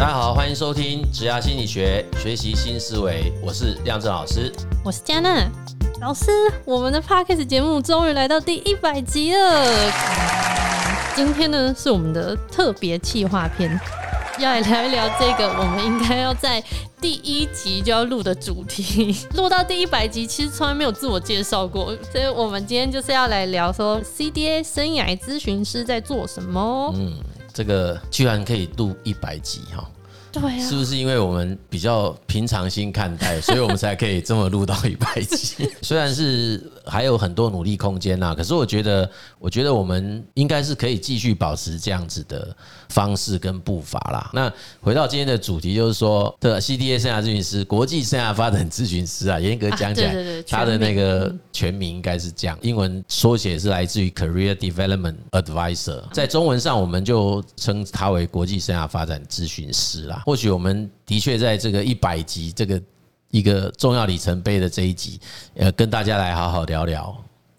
大家好，欢迎收听职涯心理学，学习新思维。我是亮正老师，我是佳娜老师。我们的 Podcast 节目终于来到第一百集了。今天呢，是我们的特别企划片，要来聊一聊这个我们应该要在第一集就要录的主题。录到第一百集，其实从来没有自我介绍过，所以我们今天就是要来聊说 CDA 生涯咨询师在做什么。嗯。这个居然可以录一百集哈。对啊，是不是因为我们比较平常心看待，所以我们才可以这么录到一百集？虽然是还有很多努力空间呐，可是我觉得，我觉得我们应该是可以继续保持这样子的方式跟步伐啦。那回到今天的主题，就是说的 CDA 生涯咨询师，国际生涯发展咨询师啊，严格讲起来，他的那个全名应该是这样，英文缩写是来自于 Career Development Advisor，在中文上我们就称他为国际生涯发展咨询师啦。或许我们的确在这个一百集这个一个重要里程碑的这一集，呃，跟大家来好好聊聊。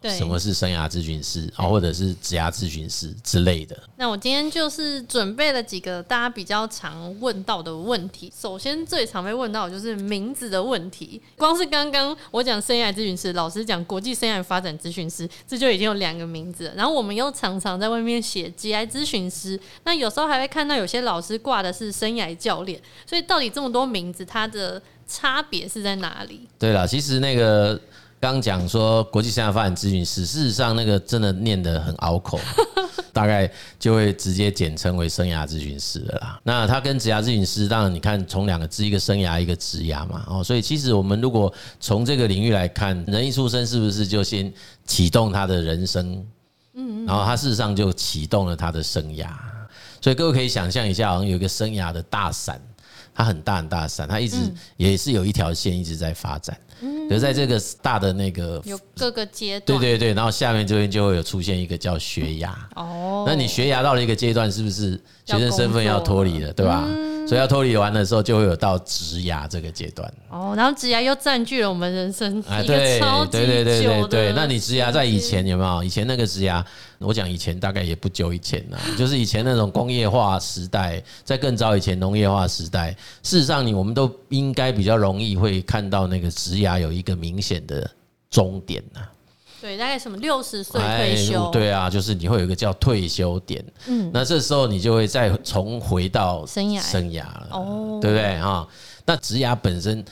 什么是生涯咨询师啊，或者是职涯咨询师之类的？那我今天就是准备了几个大家比较常问到的问题。首先，最常被问到的就是名字的问题。光是刚刚我讲生涯咨询师，老师讲国际生涯发展咨询师，这就已经有两个名字了。然后我们又常常在外面写职涯咨询师，那有时候还会看到有些老师挂的是生涯教练。所以到底这么多名字，它的差别是在哪里？对了，其实那个。刚讲说国际生涯发展咨询师，事实上那个真的念得很拗口，大概就会直接简称为生涯咨询师了啦。那他跟职涯咨询师，当然你看从两个字，一个生涯，一个职涯嘛。哦，所以其实我们如果从这个领域来看，人一出生是不是就先启动他的人生？嗯，然后他事实上就启动了他的生涯。所以各位可以想象一下，好像有一个生涯的大伞。它很大很大的山，它一直也是有一条线一直在发展。嗯，可是在这个大的那个有各个阶段，对对对，然后下面这边就会有出现一个叫学涯。哦，那你学涯到了一个阶段，是不是学生身份要脱离了，对吧？所以要脱离完的时候，就会有到植牙这个阶段。哦，然后植牙又占据了我们人生一个超级久的。对对对对对，那你植牙在以前有没有？以前那个植牙，我讲以前大概也不久以前了，就是以前那种工业化时代，在更早以前农业化时代，事实上你我们都应该比较容易会看到那个植牙有一个明显的终点呐。对，大概什么六十岁退休？对啊，就是你会有一个叫退休点，嗯，那这时候你就会再重回到生涯生涯了，哦，对不对啊？那职涯本身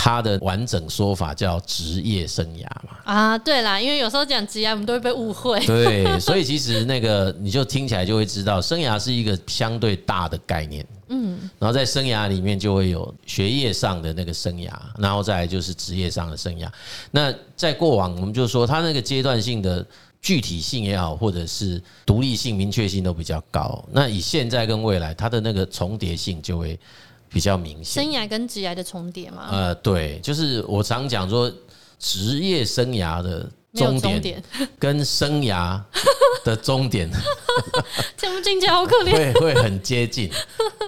它的完整说法叫职业生涯嘛？啊，对啦，因为有时候讲职业，我们都会被误会。对，所以其实那个你就听起来就会知道，生涯是一个相对大的概念。嗯，然后在生涯里面就会有学业上的那个生涯，然后再来就是职业上的生涯。那在过往，我们就说他那个阶段性的具体性也好，或者是独立性、明确性都比较高。那以现在跟未来，它的那个重叠性就会比较明显。生涯跟职涯的重叠嘛？呃，对，就是我常讲说职业生涯的。终点跟生涯的终点，听不进去，好可怜。会会很接近，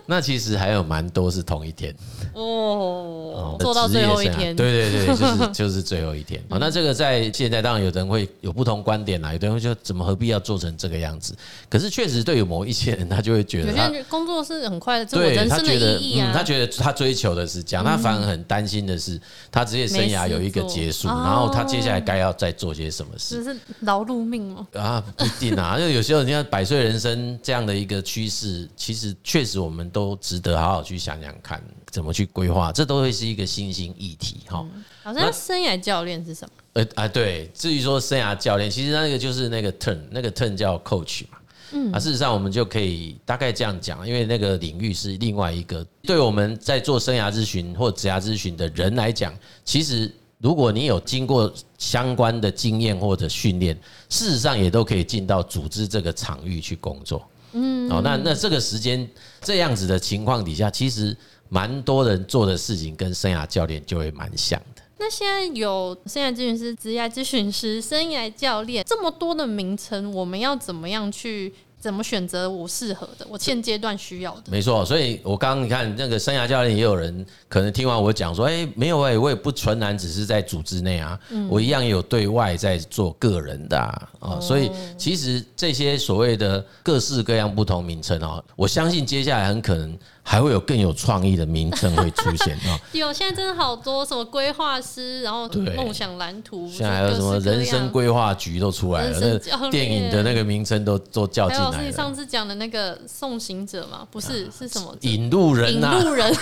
那其实还有蛮多是同一天哦，做到最后一天。对对对，就是就是最后一天。好，那这个在现在当然有人会有不同观点啦，有的人会说怎么何必要做成这个样子？可是确实对于某一些人，他就会觉得，有些人工作是很快的，对他觉得，嗯，他觉得他追求的是这样，他反而很担心的是，他职业生涯有一个结束，然后他接下来该要再做些什么事？这是劳碌命吗？啊，不一定啊，因为有时候你看百岁人生这样的一个趋势，其实确实我们都值得好好去想想看，怎么去规划，这都会是一个新兴议题哈。好像生涯教练是什么？呃啊，对，至于说生涯教练，其实那个就是那个 turn，那个 turn 叫 coach 嘛。嗯，啊，事实上我们就可以大概这样讲，因为那个领域是另外一个，对我们在做生涯咨询或职涯咨询的人来讲，其实。如果你有经过相关的经验或者训练，事实上也都可以进到组织这个场域去工作。嗯，哦，那那这个时间这样子的情况底下，其实蛮多人做的事情跟生涯教练就会蛮像的。那现在有生涯咨询师、职业咨询师、生涯教练这么多的名称，我们要怎么样去怎么选择我适合的，我现阶段需要的。没错，所以我刚刚你看那个生涯教练，也有人可能听完我讲说，哎，没有哎，我也不纯然只是在组织内啊，我一样也有对外在做个人的啊，所以其实这些所谓的各式各样不同名称啊，我相信接下来很可能。还会有更有创意的名称会出现啊！有，现在真的好多什么规划师，然后梦想蓝图，现在还有什么人生规划局都出来了，那电影的那个名称都都叫进来了。还有是上次讲的那个送行者嘛？不是，是什么？引路人呐！引路人。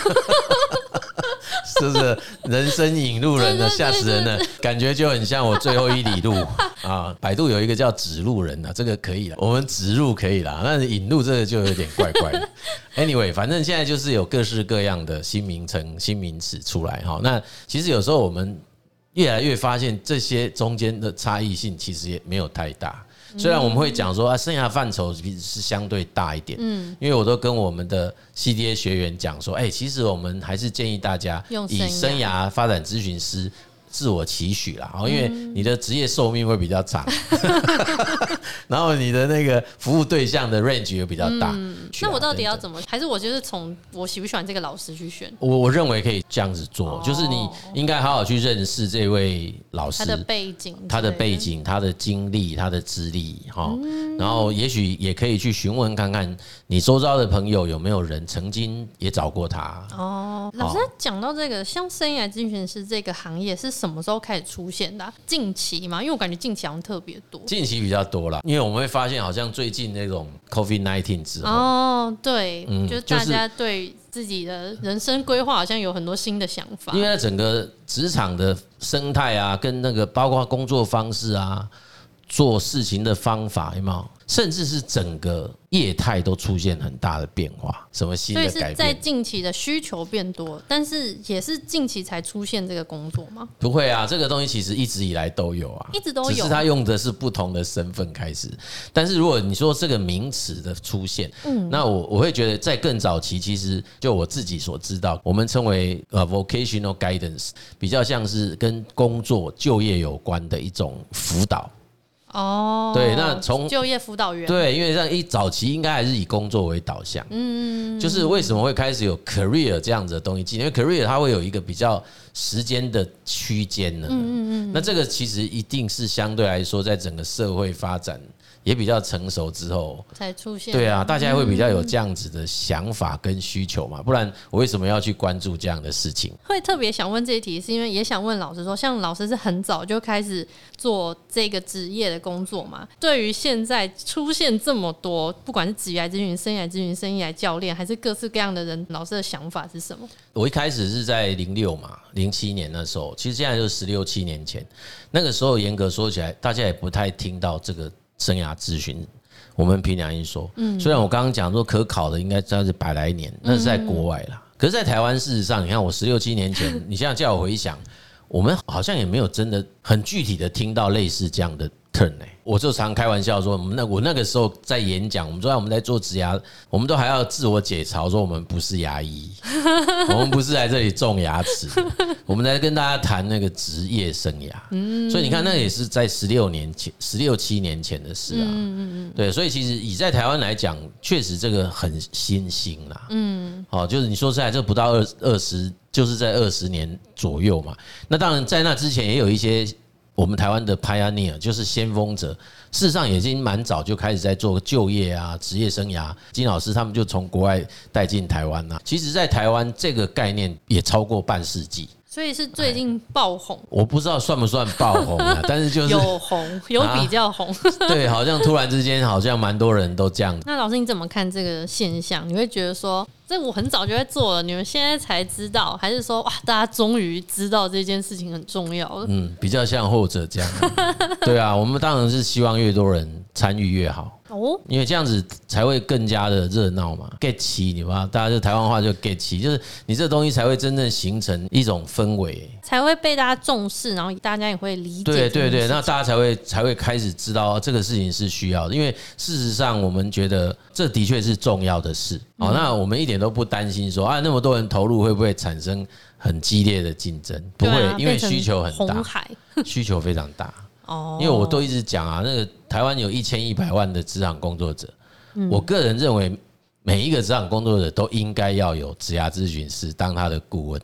是不是人生引路人呢？吓死人了，感觉就很像我最后一里路 啊！百度有一个叫指路人啊，这个可以了，我们指路可以了，但是引路这个就有点怪怪的。Anyway，反正现在就是有各式各样的新名称、新名词出来哈。那其实有时候我们越来越发现，这些中间的差异性其实也没有太大。虽然我们会讲说啊，生涯范畴是相对大一点，嗯，因为我都跟我们的 CDA 学员讲说，哎，其实我们还是建议大家以生涯发展咨询师。自我期许啦，因为你的职业寿命会比较长，然后你的那个服务对象的 range 也比较大。那我到底要怎么？还是我就是从我喜不喜欢这个老师去选？我我认为可以这样子做，就是你应该好好去认识这位老师，他的背景、他的背景、他的经历、他的资历，哈。然后也许也可以去询问看看你周遭的朋友有没有人曾经也找过他。哦，老师讲到这个，像生涯咨询师这个行业是。什么时候开始出现的？近期嘛，因为我感觉近期好像特别多。近期比较多啦，因为我们会发现，好像最近那种 COVID nineteen 之后，哦，对，嗯，就大家对自己的人生规划好像有很多新的想法。因为整个职场的生态啊，跟那个包括工作方式啊，做事情的方法，有没有？甚至是整个业态都出现很大的变化，什么新的改在近期的需求变多，但是也是近期才出现这个工作吗？不会啊，这个东西其实一直以来都有啊，一直都有，只是他用的是不同的身份开始。但是如果你说这个名词的出现，嗯，那我我会觉得在更早期，其实就我自己所知道，我们称为呃 vocational guidance，比较像是跟工作就业有关的一种辅导。哦，对，那从就业辅导员，对，因为像一早期应该还是以工作为导向，嗯，就是为什么会开始有 career 这样子的东西进，因为 career 它会有一个比较时间的区间呢，嗯嗯嗯，那这个其实一定是相对来说，在整个社会发展。也比较成熟之后才出现，对啊，大家会比较有这样子的想法跟需求嘛，不然我为什么要去关注这样的事情？会特别想问这一题，是因为也想问老师说，像老师是很早就开始做这个职业的工作嘛？对于现在出现这么多，不管是职业咨询、生涯咨询、生涯教练，还是各式各样的人，老师的想法是什么？我一开始是在零六嘛，零七年那时候，其实现在就是十六七年前，那个时候严格说起来，大家也不太听到这个。生涯咨询，我们凭良心说，嗯。虽然我刚刚讲说可考的应该算是百来年，那是在国外啦。可是，在台湾，事实上，你看我十六七年前，你现在叫我回想，我们好像也没有真的很具体的听到类似这样的 turn 呢。我就常开玩笑说，我们那我那个时候在演讲，我们说我们在做植牙，我们都还要自我解嘲说我们不是牙医，我们不是来这里种牙齿，我们在跟大家谈那个职业生涯。所以你看，那也是在十六年前、十六七年前的事啊。对，所以其实以在台湾来讲，确实这个很新兴啦。嗯，好，就是你说实在，这不到二二十，就是在二十年左右嘛。那当然，在那之前也有一些。我们台湾的 pioneer 就是先锋者，事实上已经蛮早就开始在做就业啊、职业生涯。金老师他们就从国外带进台湾了。其实，在台湾这个概念也超过半世纪。所以是最近爆红，我不知道算不算爆红啊，但是就是有红，有比较红。对，好像突然之间，好像蛮多人都这样。那老师你怎么看这个现象？你会觉得说，这我很早就在做了，你们现在才知道，还是说哇，大家终于知道这件事情很重要了？嗯，比较像后者这样。对啊，我们当然是希望越多人参与越好。哦，因为这样子才会更加的热闹嘛，get 齐，你吧，大家就台湾话就 get 齐，就是你这东西才会真正形成一种氛围，才会被大家重视，然后大家也会理解。对对对，那大家才会才会开始知道这个事情是需要的，因为事实上我们觉得这的确是重要的事。哦，那我们一点都不担心说啊，那么多人投入会不会产生很激烈的竞争？不会，因为需求很大，需求非常大。哦，因为我都一直讲啊，那个台湾有一千一百万的职场工作者，我个人认为，每一个职场工作者都应该要有职涯咨询师当他的顾问。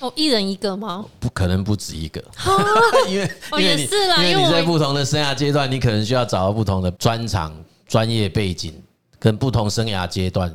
哦，一人一个吗？不可能不止一个，因为因为你，因为你在不同的生涯阶段，你可能需要找到不同的专长、专业背景，跟不同生涯阶段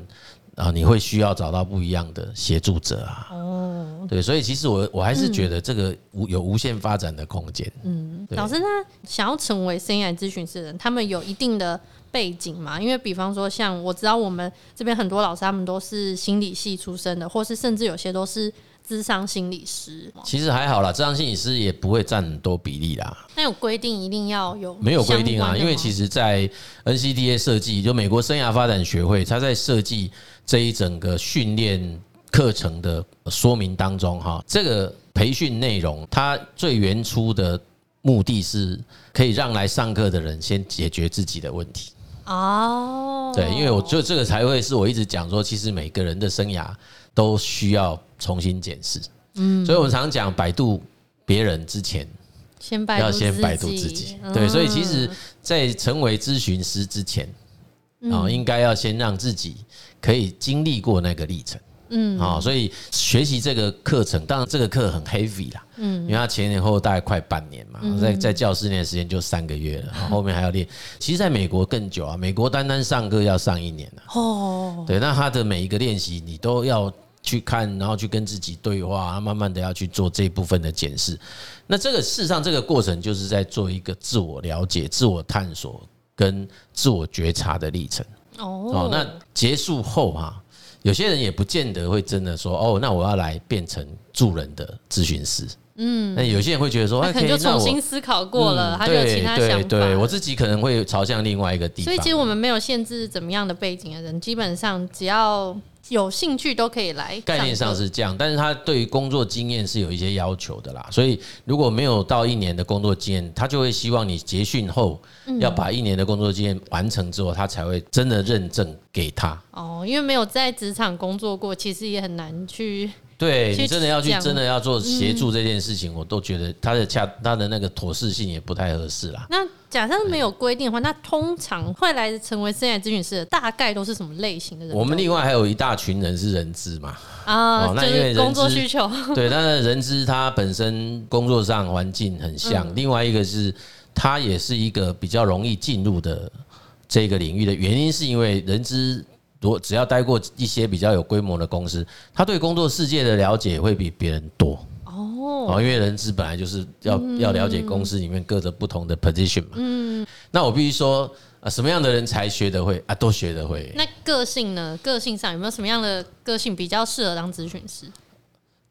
啊，你会需要找到不一样的协助者啊。哦，对，所以其实我我还是觉得这个无有无限发展的空间。嗯，老师，他想要成为生涯咨询师的人，他们有一定的背景嘛？因为比方说，像我知道我们这边很多老师，他们都是心理系出身的，或是甚至有些都是。智商心理师其实还好啦，智商心理师也不会占很多比例啦。那有规定一定要有？没有规定啊，因为其实，在 NCDA 设计，就美国生涯发展学会，它在设计这一整个训练课程的说明当中，哈，这个培训内容，它最原初的目的是可以让来上课的人先解决自己的问题。哦，对，因为我觉得这个才会是我一直讲说，其实每个人的生涯。都需要重新检视，嗯，所以我们常讲百度别人之前，先要先百度自己，对，所以其实，在成为咨询师之前，啊，应该要先让自己可以经历过那个历程，嗯，啊，所以学习这个课程，当然这个课很 heavy 啦，嗯，因为他前前后后大概快半年嘛，在在教室内的时间就三个月了，然后后面还要练，其实在美国更久啊，美国单单上课要上一年了，哦，对，那他的每一个练习你都要。去看，然后去跟自己对话，慢慢的要去做这一部分的检视。那这个事实上，这个过程就是在做一个自我了解、自我探索跟自我觉察的历程。哦，那结束后哈，有些人也不见得会真的说，哦，那我要来变成助人的咨询师。嗯，那有些人会觉得说，他可能就重新思考过了，他就有其他想法。对，我自己可能会朝向另外一个地方。所以，其实我们没有限制怎么样的背景的人，基本上只要。有兴趣都可以来，概念上是这样，但是他对于工作经验是有一些要求的啦。所以如果没有到一年的工作经验，他就会希望你结训后要把一年的工作经验完成之后，他才会真的认证给他。哦，因为没有在职场工作过，其实也很难去。对，你真的要去，真的要做协助这件事情，我都觉得他的恰他的那个妥适性也不太合适啦。那假设没有规定的话，那通常会来成为生涯咨询师的大概都是什么类型的人？我们另外还有一大群人是人资嘛啊，那因为工作需求，对，但是人资他本身工作上环境很像，另外一个是他也是一个比较容易进入的这个领域的原因，是因为人资。多只要待过一些比较有规模的公司，他对工作世界的了解会比别人多哦。因为人资本来就是要要了解公司里面各个不同的 position 嘛。嗯，那我必须说啊，什么样的人才学得会啊？都学得会。那个性呢？个性上有没有什么样的个性比较适合当咨询师？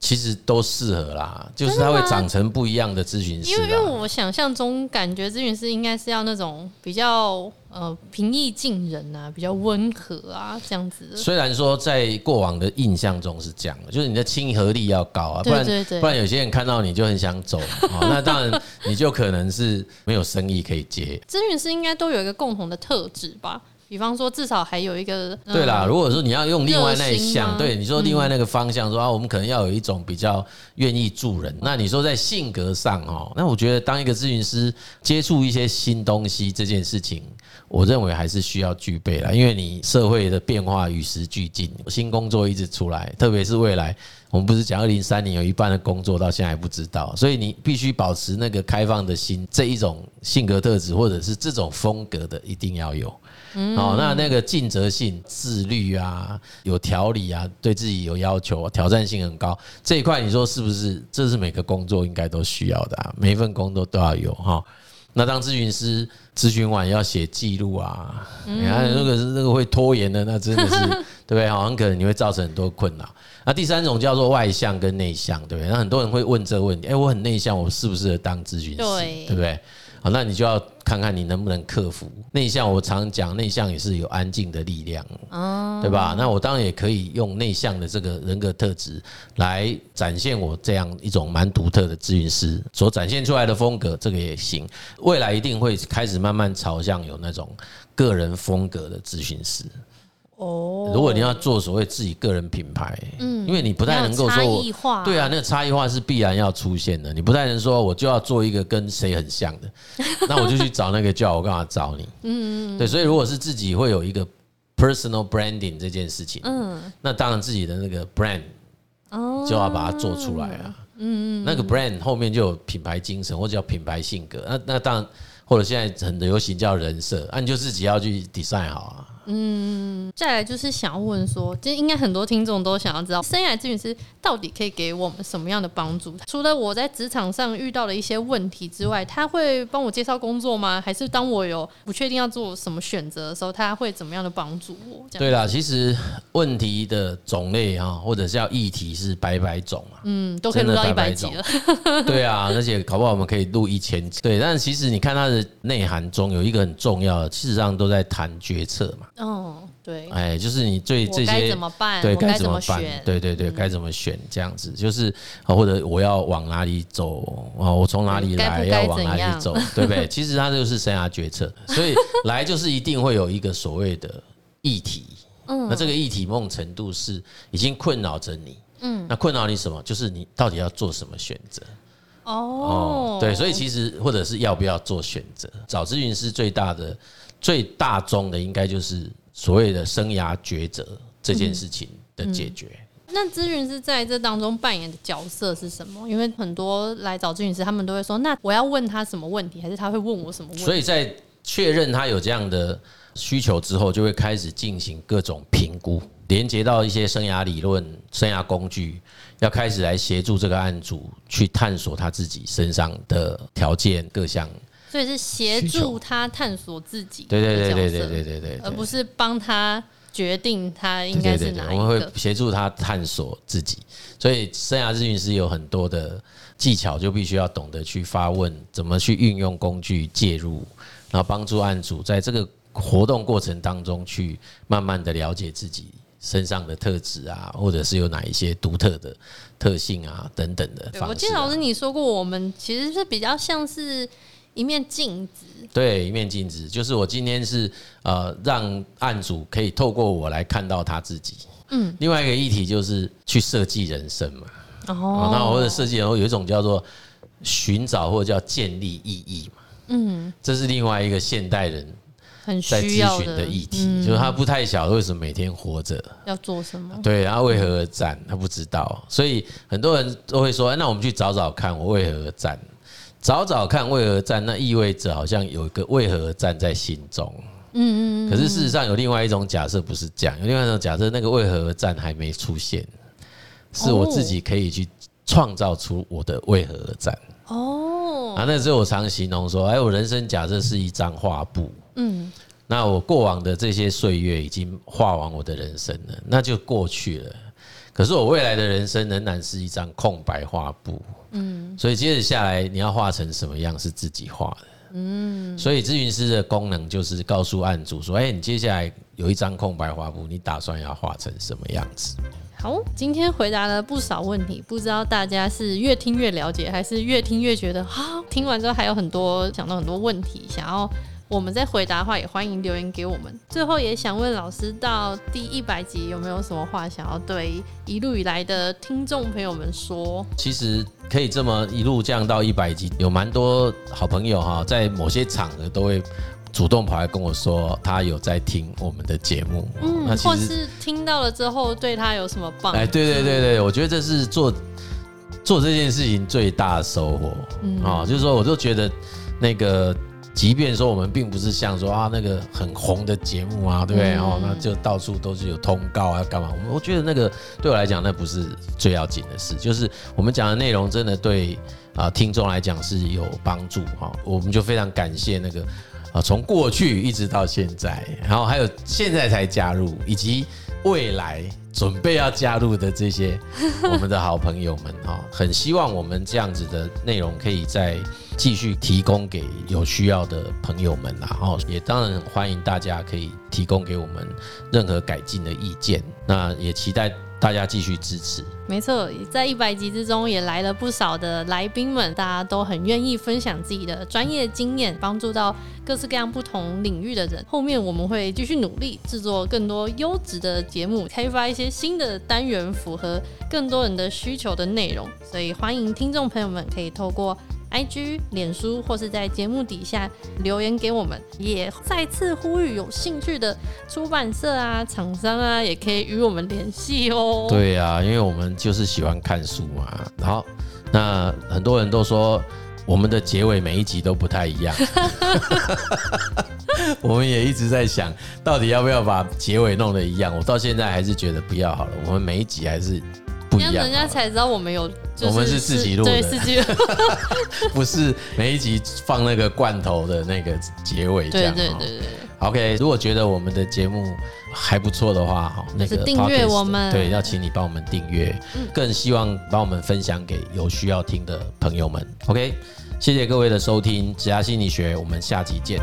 其实都适合啦，就是它会长成不一样的咨询师。因为因为我想象中感觉咨询师应该是要那种比较呃平易近人啊，比较温和啊这样子。虽然说在过往的印象中是这样的，就是你的亲和力要高啊，不然不然有些人看到你就很想走，那当然你就可能是没有生意可以接。咨询师应该都有一个共同的特质吧？比方说，至少还有一个对啦。如果说你要用另外那一项，对你说另外那个方向，说啊，我们可能要有一种比较愿意助人。那你说在性格上哦，那我觉得当一个咨询师接触一些新东西这件事情，我认为还是需要具备了。因为你社会的变化与时俱进，新工作一直出来，特别是未来，我们不是讲二零三零有一半的工作到现在还不知道，所以你必须保持那个开放的心，这一种性格特质或者是这种风格的一定要有。哦，那那个尽责性、自律啊，有条理啊，对自己有要求，挑战性很高，这一块你说是不是？这是每个工作应该都需要的啊，每一份工作都要有哈。那当咨询师咨询完要写记录啊，你看那个是那个会拖延的，那真的是 对不对？好，像可能你会造成很多困扰。那第三种叫做外向跟内向，对不对？那很多人会问这个问题：哎，我很内向，我适不适合当咨询师？对，对不对？好，那你就要看看你能不能克服内向。我常讲，内向也是有安静的力量，对吧？那我当然也可以用内向的这个人格特质来展现我这样一种蛮独特的咨询师所展现出来的风格，这个也行。未来一定会开始慢慢朝向有那种个人风格的咨询师。哦，如果你要做所谓自己个人品牌，嗯，因为你不太能够说我，对啊，那个差异化是必然要出现的。你不太能说我就要做一个跟谁很像的，那我就去找那个叫我干嘛找你？嗯，对，所以如果是自己会有一个 personal branding 这件事情，嗯，那当然自己的那个 brand，哦，就要把它做出来啊，嗯嗯，那个 brand 后面就有品牌精神或者叫品牌性格，那那当然或者现在很流行叫人设，那你就自己要去 design 好啊。嗯，再来就是想要问说，其实应该很多听众都想要知道，生涯咨询师到底可以给我们什么样的帮助？除了我在职场上遇到的一些问题之外，他会帮我介绍工作吗？还是当我有不确定要做什么选择的时候，他会怎么样的帮助我？对啦，其实问题的种类哈，或者是叫议题是百百种啊，嗯，都可以录到一百集了。对啊，而且搞不好我们可以录一千集。对，但其实你看它的内涵中有一个很重要的，事实上都在谈决策嘛。哦，对，哎，就是你对这些怎么办？对，该怎么办？对对对，该怎么选？这样子就是，或者我要往哪里走啊？我从哪里来？要往哪里走？对不对？其实它就是生涯决策，所以 来就是一定会有一个所谓的议题。嗯，那这个议题某种程度是已经困扰着你。嗯，那困扰你什么？就是你到底要做什么选择？哦，对，所以其实或者是要不要做选择？找咨询师最大的。最大宗的应该就是所谓的生涯抉择这件事情的解决。那咨询师在这当中扮演的角色是什么？因为很多来找咨询师，他们都会说：“那我要问他什么问题，还是他会问我什么问题？”所以在确认他有这样的需求之后，就会开始进行各种评估，连接到一些生涯理论、生涯工具，要开始来协助这个案主去探索他自己身上的条件各项。所以是协助他探索自己，对对对对对对对对，而不是帮他决定他应该是哪一个。我们会协助他探索自己，所以生涯咨询师有很多的技巧，就必须要懂得去发问，怎么去运用工具介入，然后帮助案主在这个活动过程当中去慢慢的了解自己身上的特质啊，或者是有哪一些独特的特性啊等等的啊。我记得老师你说过，我们其实是比较像是。一面镜子，对，一面镜子，就是我今天是呃，让案主可以透过我来看到他自己。嗯，另外一个议题就是去设计人生嘛。哦，那或者设计人生有一种叫做寻找或者叫建立意义嘛。嗯，这是另外一个现代人很在咨询的议题，就是他不太晓得为什么每天活着要做什么，对，然后为何而战，他不知道，所以很多人都会说，那我们去找找看，我为何而战。找找看为何战，那意味着好像有一个为何而战在心中。嗯嗯。可是事实上有另外一种假设不是这样，有另外一种假设，那个为何而战还没出现，是我自己可以去创造出我的为何而战。哦。啊，那时候我常形容说，哎，我人生假设是一张画布。嗯。那我过往的这些岁月已经画完我的人生了，那就过去了。可是我未来的人生仍然是一张空白画布。嗯，所以接着下来你要画成什么样是自己画的。嗯，所以咨询师的功能就是告诉案主说：“哎，你接下来有一张空白画布，你打算要画成什么样子？”好，今天回答了不少问题，不知道大家是越听越了解，还是越听越觉得啊，听完之后还有很多想到很多问题想要。我们在回答的话，也欢迎留言给我们。最后也想问老师，到第一百集有没有什么话想要对一路以来的听众朋友们说？其实可以这么一路降到一百集，有蛮多好朋友哈，在某些场合都会主动跑来跟我说，他有在听我们的节目。嗯，那或是听到了之后对他有什么帮助？哎，对对对对，我觉得这是做做这件事情最大的收获。嗯啊，就是说，我就觉得那个。即便说我们并不是像说啊那个很红的节目啊，对不对？哦，那就到处都是有通告啊，干嘛？我们我觉得那个对我来讲，那不是最要紧的事，就是我们讲的内容真的对啊听众来讲是有帮助哈。我们就非常感谢那个啊从过去一直到现在，然后还有现在才加入，以及未来准备要加入的这些 我们的好朋友们哈，很希望我们这样子的内容可以再。继续提供给有需要的朋友们，然后也当然欢迎大家可以提供给我们任何改进的意见。那也期待大家继续支持。没错，在一百集之中也来了不少的来宾们，大家都很愿意分享自己的专业经验，帮助到各式各样不同领域的人。后面我们会继续努力制作更多优质的节目，开发一些新的单元，符合更多人的需求的内容。所以欢迎听众朋友们可以透过。IG、脸书或是在节目底下留言给我们，也再次呼吁有兴趣的出版社啊、厂商啊，也可以与我们联系哦。对啊，因为我们就是喜欢看书嘛。好，那很多人都说我们的结尾每一集都不太一样 我们也一直在想到底要不要把结尾弄得一样。我到现在还是觉得不要好了，我们每一集还是。这样人家才知道我们有，我们是自己录的，对，录，不是每一集放那个罐头的那个结尾这样。对对对对。OK，如果觉得我们的节目还不错的话，哈，那个订阅我们，对，要请你帮我们订阅，更希望帮我们分享给有需要听的朋友们。OK，谢谢各位的收听，职涯心理学，我们下集见。